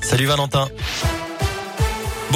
Salut Valentin.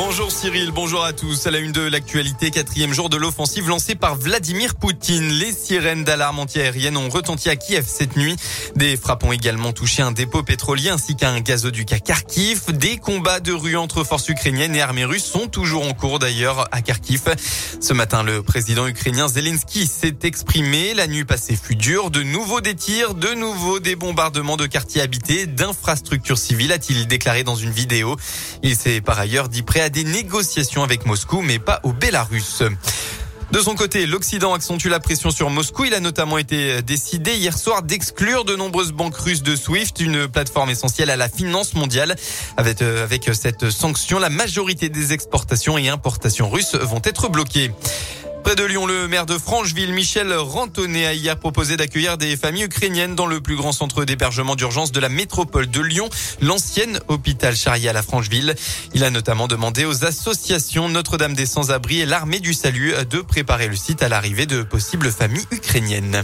Bonjour Cyril, bonjour à tous. À la une de l'actualité, quatrième jour de l'offensive lancée par Vladimir Poutine. Les sirènes d'alarme antiaérienne ont retenti à Kiev cette nuit. Des frappes ont également touché un dépôt pétrolier ainsi qu'un gazoduc à Kharkiv. Des combats de rue entre forces ukrainiennes et armées russes sont toujours en cours d'ailleurs à Kharkiv. Ce matin, le président ukrainien Zelensky s'est exprimé. La nuit passée fut dure. De nouveau des tirs, de nouveau des bombardements de quartiers habités, d'infrastructures civiles, a-t-il déclaré dans une vidéo. Il s'est par ailleurs dit prêt à des négociations avec Moscou, mais pas au Bélarus. De son côté, l'Occident accentue la pression sur Moscou. Il a notamment été décidé hier soir d'exclure de nombreuses banques russes de SWIFT, une plateforme essentielle à la finance mondiale. Avec, euh, avec cette sanction, la majorité des exportations et importations russes vont être bloquées. Près de Lyon, le maire de Francheville, Michel Rantonnet, a hier proposé d'accueillir des familles ukrainiennes dans le plus grand centre d'hébergement d'urgence de la métropole de Lyon, l'ancienne hôpital Charrier à Francheville. Il a notamment demandé aux associations Notre-Dame des Sans-Abris et l'Armée du Salut de préparer le site à l'arrivée de possibles familles ukrainiennes.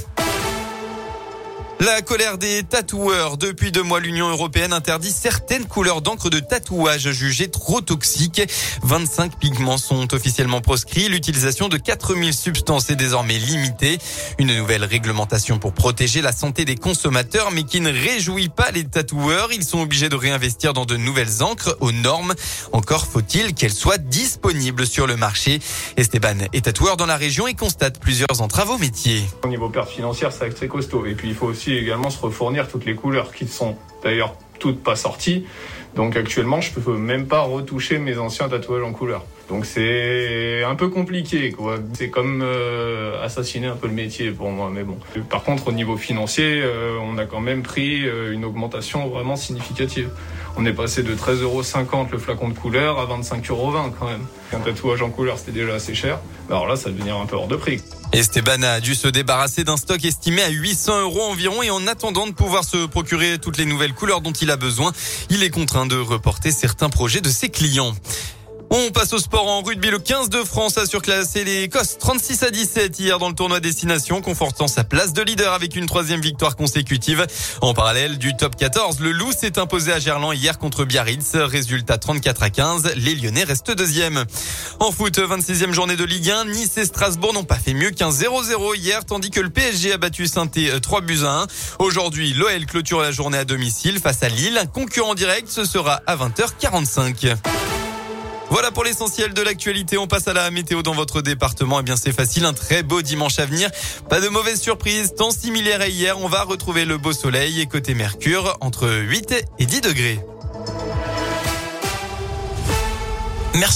La colère des tatoueurs. Depuis deux mois, l'Union européenne interdit certaines couleurs d'encre de tatouage jugées trop toxiques. 25 pigments sont officiellement proscrits. L'utilisation de 4000 substances est désormais limitée. Une nouvelle réglementation pour protéger la santé des consommateurs, mais qui ne réjouit pas les tatoueurs. Ils sont obligés de réinvestir dans de nouvelles encres aux normes. Encore faut-il qu'elles soient disponibles sur le marché. Esteban est tatoueur dans la région et constate plusieurs entraves au métier. Au niveau perte financière, très costaud. Et puis, il faut aussi également se refournir toutes les couleurs qui sont d'ailleurs toutes pas sorties. Donc actuellement, je peux même pas retoucher mes anciens tatouages en couleur. Donc c'est un peu compliqué, quoi. C'est comme euh, assassiner un peu le métier pour moi, mais bon. Par contre, au niveau financier, euh, on a quand même pris euh, une augmentation vraiment significative. On est passé de 13,50 euros le flacon de couleur à 25,20 euros quand même. Un tatouage en couleur, c'était déjà assez cher. Alors là, ça devenir un peu hors de prix. Esteban a dû se débarrasser d'un stock estimé à 800 euros environ et en attendant de pouvoir se procurer toutes les nouvelles couleurs dont il a besoin, il est contraint de reporter certains projets de ses clients. On passe au sport en rugby. Le 15 de France a surclassé les Écosse 36 à 17 hier dans le tournoi Destination, confortant sa place de leader avec une troisième victoire consécutive. En parallèle du top 14, le Loup s'est imposé à Gerland hier contre Biarritz. Résultat 34 à 15. Les Lyonnais restent deuxième. En foot, 26e journée de Ligue 1. Nice et Strasbourg n'ont pas fait mieux qu'un 0-0 hier, tandis que le PSG a battu saint 3 buts à 1. Aujourd'hui, l'OL clôture la journée à domicile face à Lille. Un concurrent direct, ce sera à 20h45. Voilà pour l'essentiel de l'actualité. On passe à la météo dans votre département. Eh bien, c'est facile. Un très beau dimanche à venir. Pas de mauvaise surprise. Temps similaire à hier. On va retrouver le beau soleil et côté Mercure entre 8 et 10 degrés. Merci.